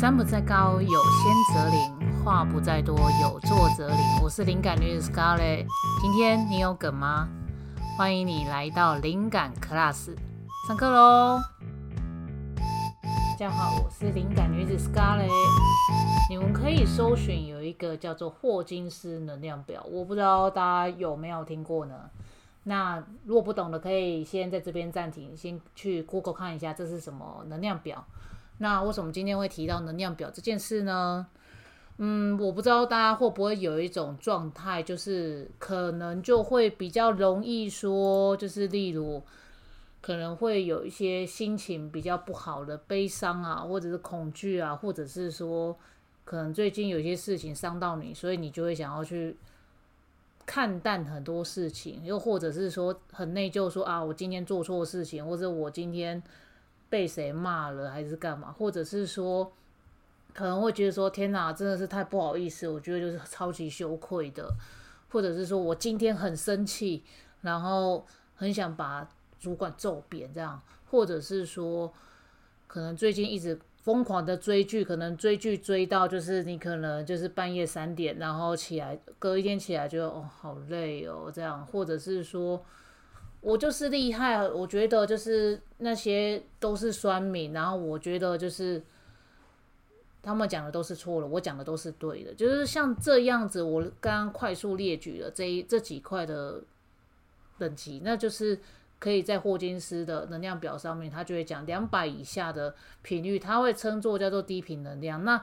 山不在高，有仙则灵；话不在多，有作则灵。我是灵感女子 Scarlett，今天你有梗吗？欢迎你来到灵感 Class，上课喽！大家好，我是灵感女子 Scarlett。你们可以搜寻有一个叫做霍金斯能量表，我不知道大家有没有听过呢？那如果不懂的，可以先在这边暂停，先去 Google 看一下这是什么能量表。那为什么今天会提到能量表这件事呢？嗯，我不知道大家会不会有一种状态，就是可能就会比较容易说，就是例如可能会有一些心情比较不好的悲伤啊，或者是恐惧啊，或者是说可能最近有些事情伤到你，所以你就会想要去看淡很多事情，又或者是说很内疚，说啊，我今天做错事情，或者我今天。被谁骂了还是干嘛？或者是说可能会觉得说天哪，真的是太不好意思，我觉得就是超级羞愧的。或者是说我今天很生气，然后很想把主管揍扁这样。或者是说可能最近一直疯狂的追剧，可能追剧追到就是你可能就是半夜三点，然后起来隔一天起来就哦好累哦这样。或者是说。我就是厉害，我觉得就是那些都是酸民，然后我觉得就是他们讲的都是错了，我讲的都是对的，就是像这样子。我刚刚快速列举了这这几块的等级，那就是可以在霍金斯的能量表上面，他就会讲两百以下的频率，他会称作叫做低频能量。那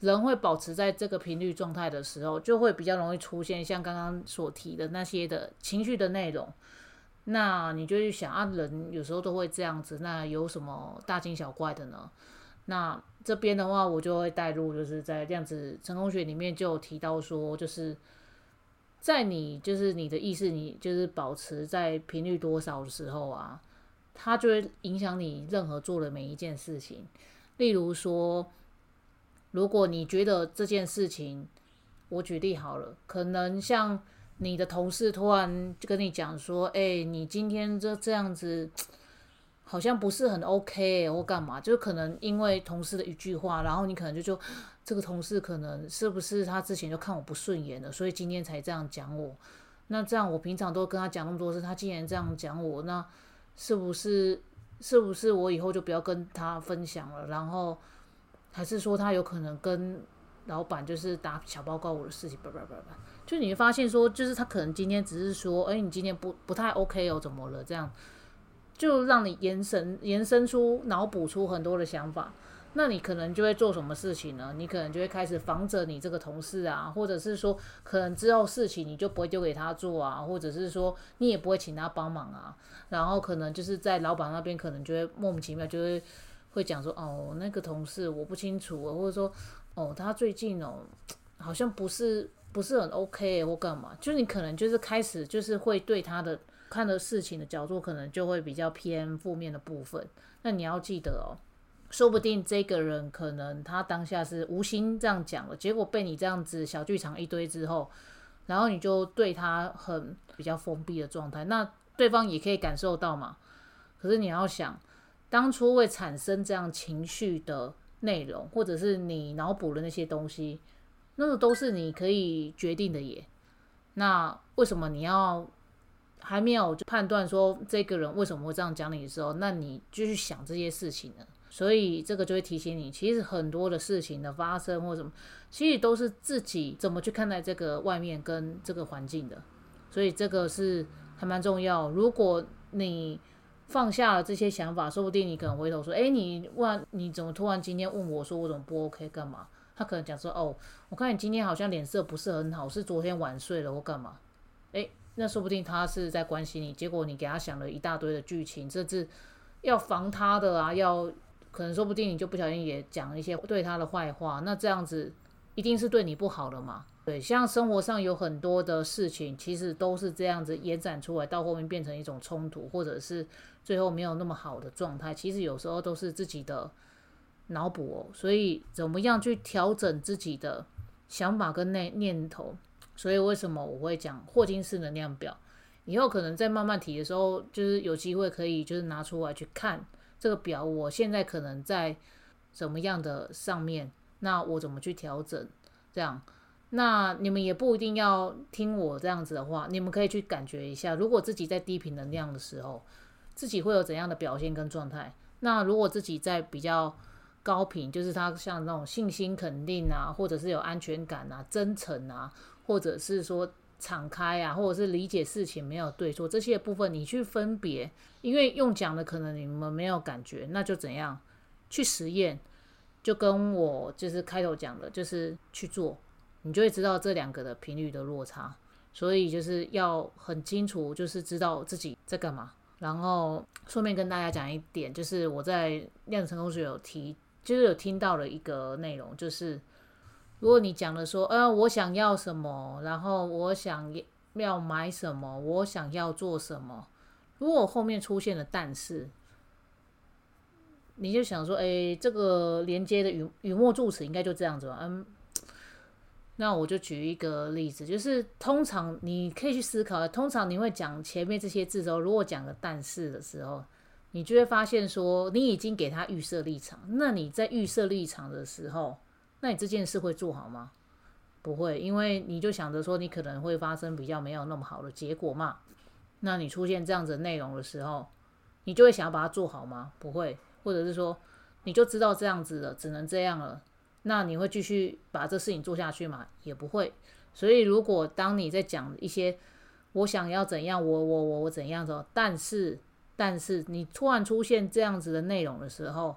人会保持在这个频率状态的时候，就会比较容易出现像刚刚所提的那些的情绪的内容。那你就去想啊，人有时候都会这样子，那有什么大惊小怪的呢？那这边的话，我就会带入，就是在量子成功学里面就有提到说，就是在你就是你的意识，你就是保持在频率多少的时候啊，它就会影响你任何做的每一件事情。例如说，如果你觉得这件事情，我举例好了，可能像。你的同事突然就跟你讲说：“哎，你今天这这样子，好像不是很 OK，或干嘛？就可能因为同事的一句话，然后你可能就就这个同事可能是不是他之前就看我不顺眼了，所以今天才这样讲我。那这样我平常都跟他讲那么多次，他竟然这样讲我，那是不是是不是我以后就不要跟他分享了？然后还是说他有可能跟老板就是打小报告我的事情，叭叭叭叭。”就你会发现说，就是他可能今天只是说，哎，你今天不不太 OK 哦，怎么了？这样就让你延伸延伸出脑补出很多的想法，那你可能就会做什么事情呢？你可能就会开始防着你这个同事啊，或者是说，可能之后事情你就不会丢给他做啊，或者是说你也不会请他帮忙啊，然后可能就是在老板那边可能就会莫名其妙就会会讲说，哦，那个同事我不清楚，或者说，哦，他最近哦好像不是。不是很 OK 或干嘛，就你可能就是开始就是会对他的看的事情的角度，可能就会比较偏负面的部分。那你要记得哦，说不定这个人可能他当下是无心这样讲了，结果被你这样子小剧场一堆之后，然后你就对他很比较封闭的状态，那对方也可以感受到嘛。可是你要想，当初会产生这样情绪的内容，或者是你脑补的那些东西。那个都是你可以决定的耶。那为什么你要还没有就判断说这个人为什么会这样讲你的时候，那你就去想这些事情呢？所以这个就会提醒你，其实很多的事情的发生或什么，其实都是自己怎么去看待这个外面跟这个环境的。所以这个是还蛮重要。如果你放下了这些想法，说不定你可能回头说：“哎，你问你怎么突然今天问我说我怎么不 OK 干嘛？”他可能讲说：“哦，我看你今天好像脸色不是很好，是昨天晚睡了或干嘛？诶，那说不定他是在关心你。结果你给他想了一大堆的剧情，甚至要防他的啊，要可能说不定你就不小心也讲一些对他的坏话。那这样子一定是对你不好的嘛？对，像生活上有很多的事情，其实都是这样子延展出来，到后面变成一种冲突，或者是最后没有那么好的状态。其实有时候都是自己的。”脑补哦，所以怎么样去调整自己的想法跟内念头？所以为什么我会讲霍金斯能量表？以后可能在慢慢提的时候，就是有机会可以就是拿出来去看这个表。我现在可能在怎么样的上面，那我怎么去调整？这样，那你们也不一定要听我这样子的话，你们可以去感觉一下，如果自己在低频能量的时候，自己会有怎样的表现跟状态。那如果自己在比较高频，就是他像那种信心肯定啊，或者是有安全感啊、真诚啊，或者是说敞开啊，或者是理解事情没有对错这些部分，你去分别，因为用讲的可能你们没有感觉，那就怎样去实验，就跟我就是开头讲的，就是去做，你就会知道这两个的频率的落差，所以就是要很清楚，就是知道自己在干嘛。然后顺便跟大家讲一点，就是我在量子成功学有提，就是有听到了一个内容，就是如果你讲的说，呃，我想要什么，然后我想要买什么，我想要做什么，如果后面出现了但是，你就想说，哎，这个连接的语语末助词应该就这样子吧，嗯。那我就举一个例子，就是通常你可以去思考，通常你会讲前面这些字的时候，如果讲个但是的时候，你就会发现说，你已经给他预设立场。那你在预设立场的时候，那你这件事会做好吗？不会，因为你就想着说，你可能会发生比较没有那么好的结果嘛。那你出现这样子内容的时候，你就会想要把它做好吗？不会，或者是说，你就知道这样子了，只能这样了。那你会继续把这事情做下去吗？也不会。所以，如果当你在讲一些我想要怎样，我我我我怎样的，但是但是你突然出现这样子的内容的时候，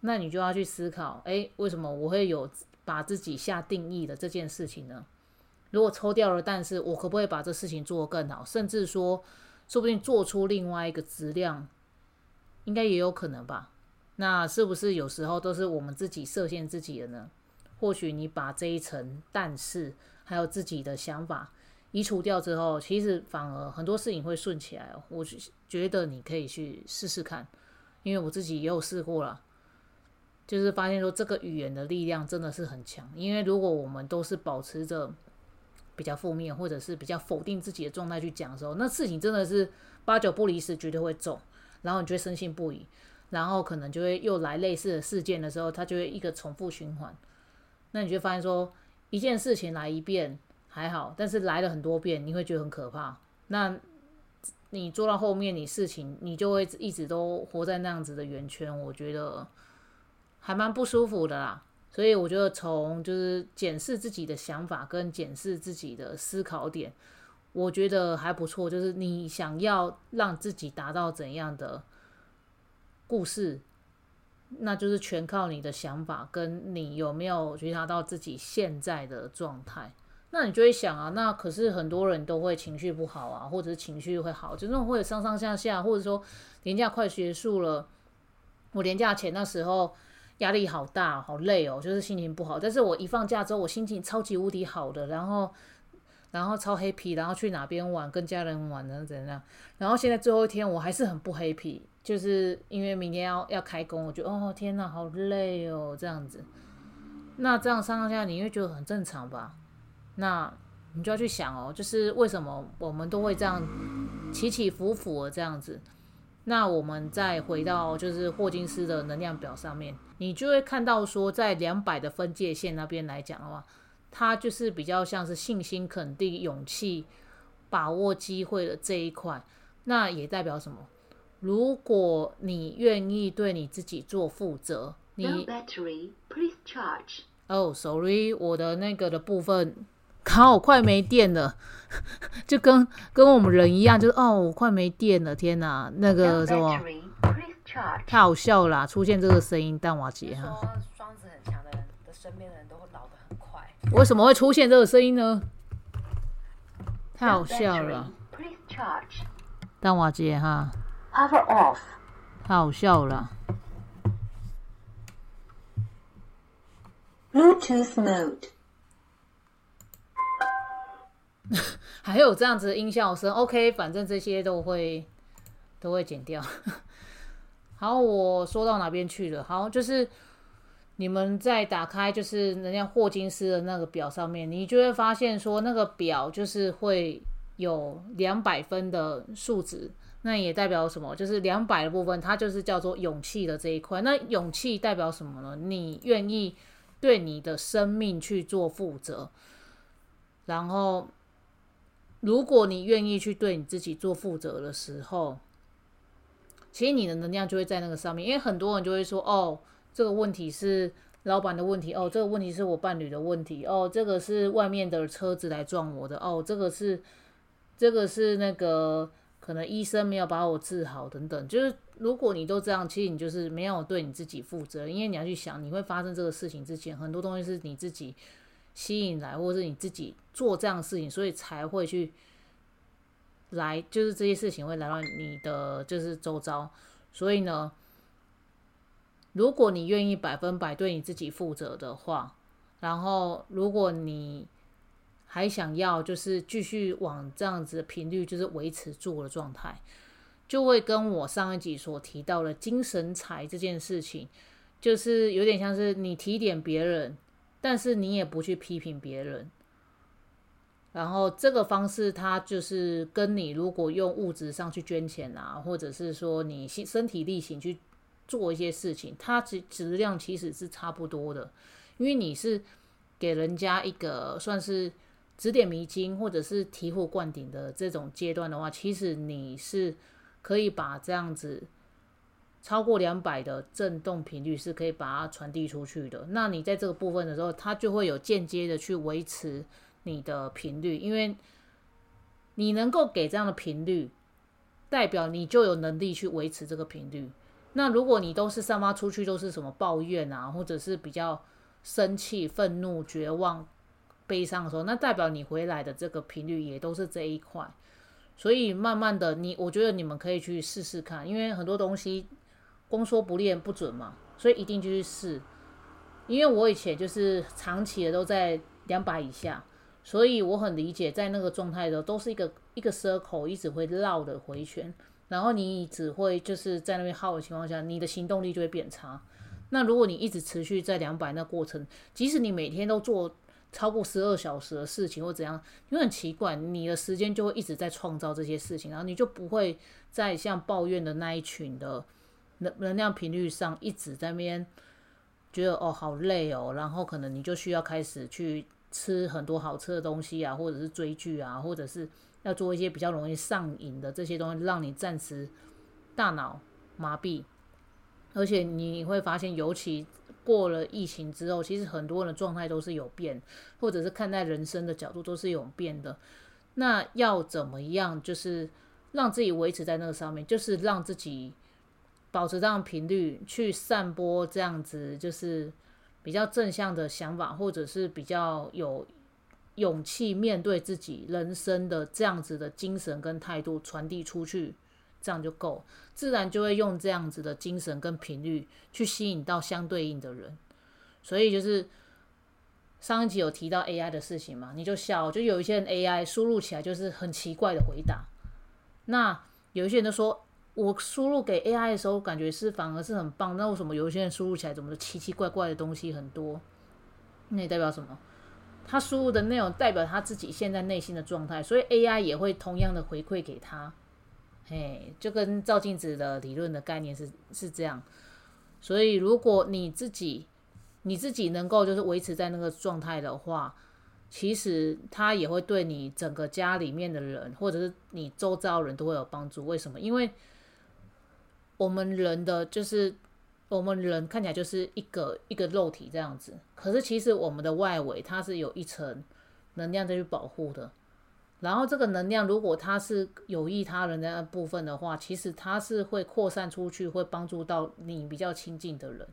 那你就要去思考：诶，为什么我会有把自己下定义的这件事情呢？如果抽掉了，但是我可不可以把这事情做得更好？甚至说，说不定做出另外一个质量，应该也有可能吧。那是不是有时候都是我们自己设限自己的呢？或许你把这一层，但是还有自己的想法移除掉之后，其实反而很多事情会顺起来。我觉得你可以去试试看，因为我自己也有试过了，就是发现说这个语言的力量真的是很强。因为如果我们都是保持着比较负面或者是比较否定自己的状态去讲的时候，那事情真的是八九不离十，绝对会中，然后你就会深信不疑。然后可能就会又来类似的事件的时候，它就会一个重复循环。那你就发现说，一件事情来一遍还好，但是来了很多遍，你会觉得很可怕。那你做到后面，你事情你就会一直都活在那样子的圆圈，我觉得还蛮不舒服的啦。所以我觉得从就是检视自己的想法跟检视自己的思考点，我觉得还不错。就是你想要让自己达到怎样的？故事，那就是全靠你的想法，跟你有没有觉察到自己现在的状态。那你就会想啊，那可是很多人都会情绪不好啊，或者是情绪会好，就那种会上上下下，或者说年假快结束了，我年假前那时候压力好大，好累哦，就是心情不好。但是我一放假之后，我心情超级无敌好的，然后然后超黑皮，然后去哪边玩，跟家人玩的怎样？然后现在最后一天，我还是很不黑皮。就是因为明天要要开工，我觉得哦天哪，好累哦，这样子。那这样上上下你会觉得很正常吧？那你就要去想哦，就是为什么我们都会这样起起伏伏的这样子？那我们再回到就是霍金斯的能量表上面，你就会看到说，在两百的分界线那边来讲的话，它就是比较像是信心、肯定、勇气、把握机会的这一块。那也代表什么？如果你愿意对你自己做负责，你哦，sorry，我的那个的部分，靠，快没电了，就跟跟我们人一样，就是哦，我快没电了，天哪，那个什么，太好笑了，出现这个声音，淡瓦杰哈。说双子很强的人的身边的人都会老得很快，为什么会出现这个声音呢？太好笑了，淡瓦杰哈。Power off，太好笑了。Bluetooth mode，还有这样子的音效声，OK，反正这些都会都会剪掉。好，我说到哪边去了？好，就是你们在打开就是人家霍金斯的那个表上面，你就会发现说那个表就是会有两百分的数值。那也代表什么？就是两百的部分，它就是叫做勇气的这一块。那勇气代表什么呢？你愿意对你的生命去做负责，然后，如果你愿意去对你自己做负责的时候，其实你的能量就会在那个上面。因为很多人就会说：“哦，这个问题是老板的问题，哦，这个问题是我伴侣的问题，哦，这个是外面的车子来撞我的，哦，这个是，这个是那个。”可能医生没有把我治好，等等，就是如果你都这样，其实你就是没有对你自己负责，因为你要去想，你会发生这个事情之前，很多东西是你自己吸引来，或者是你自己做这样的事情，所以才会去来，就是这些事情会来到你的就是周遭。所以呢，如果你愿意百分百对你自己负责的话，然后如果你还想要就是继续往这样子的频率，就是维持住的状态，就会跟我上一集所提到的精神财这件事情，就是有点像是你提点别人，但是你也不去批评别人。然后这个方式，它就是跟你如果用物质上去捐钱啊，或者是说你身体力行去做一些事情，它质质量其实是差不多的，因为你是给人家一个算是。指点迷津，或者是醍醐灌顶的这种阶段的话，其实你是可以把这样子超过两百的振动频率是可以把它传递出去的。那你在这个部分的时候，它就会有间接的去维持你的频率，因为你能够给这样的频率，代表你就有能力去维持这个频率。那如果你都是散发出去都是什么抱怨啊，或者是比较生气、愤怒、绝望。悲伤的时候，那代表你回来的这个频率也都是这一块，所以慢慢的，你我觉得你们可以去试试看，因为很多东西光说不练不准嘛，所以一定就去试。因为我以前就是长期的都在两百以下，所以我很理解在那个状态的时候都是一个一个 circle 一直会绕的回旋，然后你只会就是在那边耗的情况下，你的行动力就会变差。那如果你一直持续在两百那过程，即使你每天都做。超过十二小时的事情或怎样，因为很奇怪，你的时间就会一直在创造这些事情，然后你就不会再像抱怨的那一群的能能量频率上一直在那边觉得哦好累哦，然后可能你就需要开始去吃很多好吃的东西啊，或者是追剧啊，或者是要做一些比较容易上瘾的这些东西，让你暂时大脑麻痹，而且你会发现，尤其。过了疫情之后，其实很多人的状态都是有变，或者是看待人生的角度都是有变的。那要怎么样，就是让自己维持在那个上面，就是让自己保持这样频率，去散播这样子，就是比较正向的想法，或者是比较有勇气面对自己人生的这样子的精神跟态度传递出去。这样就够，自然就会用这样子的精神跟频率去吸引到相对应的人。所以就是上一集有提到 AI 的事情嘛，你就笑，就有一些人 AI 输入起来就是很奇怪的回答。那有一些人都说，我输入给 AI 的时候感觉是反而是很棒，那为什么有些人输入起来怎么奇奇怪怪的东西很多？那代表什么？他输入的内容代表他自己现在内心的状态，所以 AI 也会同样的回馈给他。嘿，就跟照镜子的理论的概念是是这样，所以如果你自己你自己能够就是维持在那个状态的话，其实他也会对你整个家里面的人或者是你周遭人都会有帮助。为什么？因为我们人的就是我们人看起来就是一个一个肉体这样子，可是其实我们的外围它是有一层能量在去保护的。然后这个能量，如果它是有益他人的部分的话，其实它是会扩散出去，会帮助到你比较亲近的人。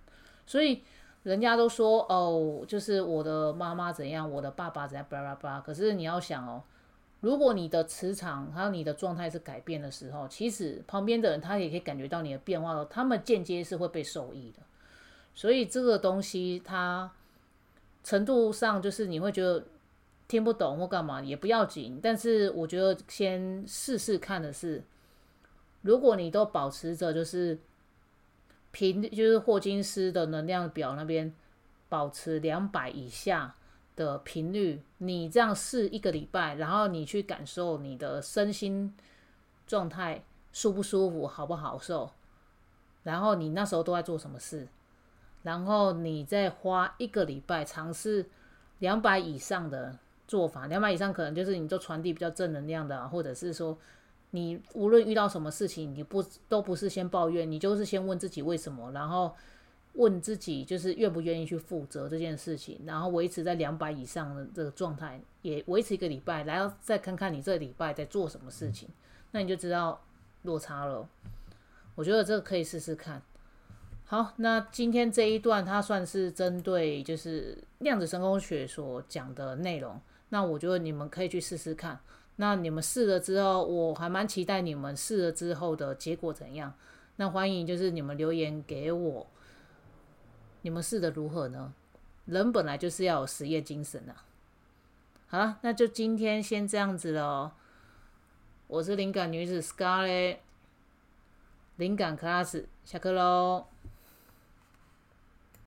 所以人家都说哦，就是我的妈妈怎样，我的爸爸怎样，巴拉巴拉。可是你要想哦，如果你的磁场还有你的状态是改变的时候，其实旁边的人他也可以感觉到你的变化了，他们间接是会被受益的。所以这个东西它程度上就是你会觉得。听不懂或干嘛也不要紧，但是我觉得先试试看的是，如果你都保持着就是频，就是霍金斯的能量表那边保持两百以下的频率，你这样试一个礼拜，然后你去感受你的身心状态舒不舒服，好不好受，然后你那时候都在做什么事，然后你再花一个礼拜尝试两百以上的做法，两百以上可能就是你就传递比较正能量的，或者是说你无论遇到什么事情，你不都不是先抱怨，你就是先问自己为什么，然后。问自己就是愿不愿意去负责这件事情，然后维持在两百以上的这个状态，也维持一个礼拜，然后再看看你这礼拜在做什么事情，那你就知道落差了。我觉得这个可以试试看。好，那今天这一段它算是针对就是量子神功学所讲的内容，那我觉得你们可以去试试看。那你们试了之后，我还蛮期待你们试了之后的结果怎样。那欢迎就是你们留言给我。你们试的如何呢？人本来就是要有实业精神的。好了，那就今天先这样子喽。我是灵感女子 Scarlet，灵感 class 下课喽。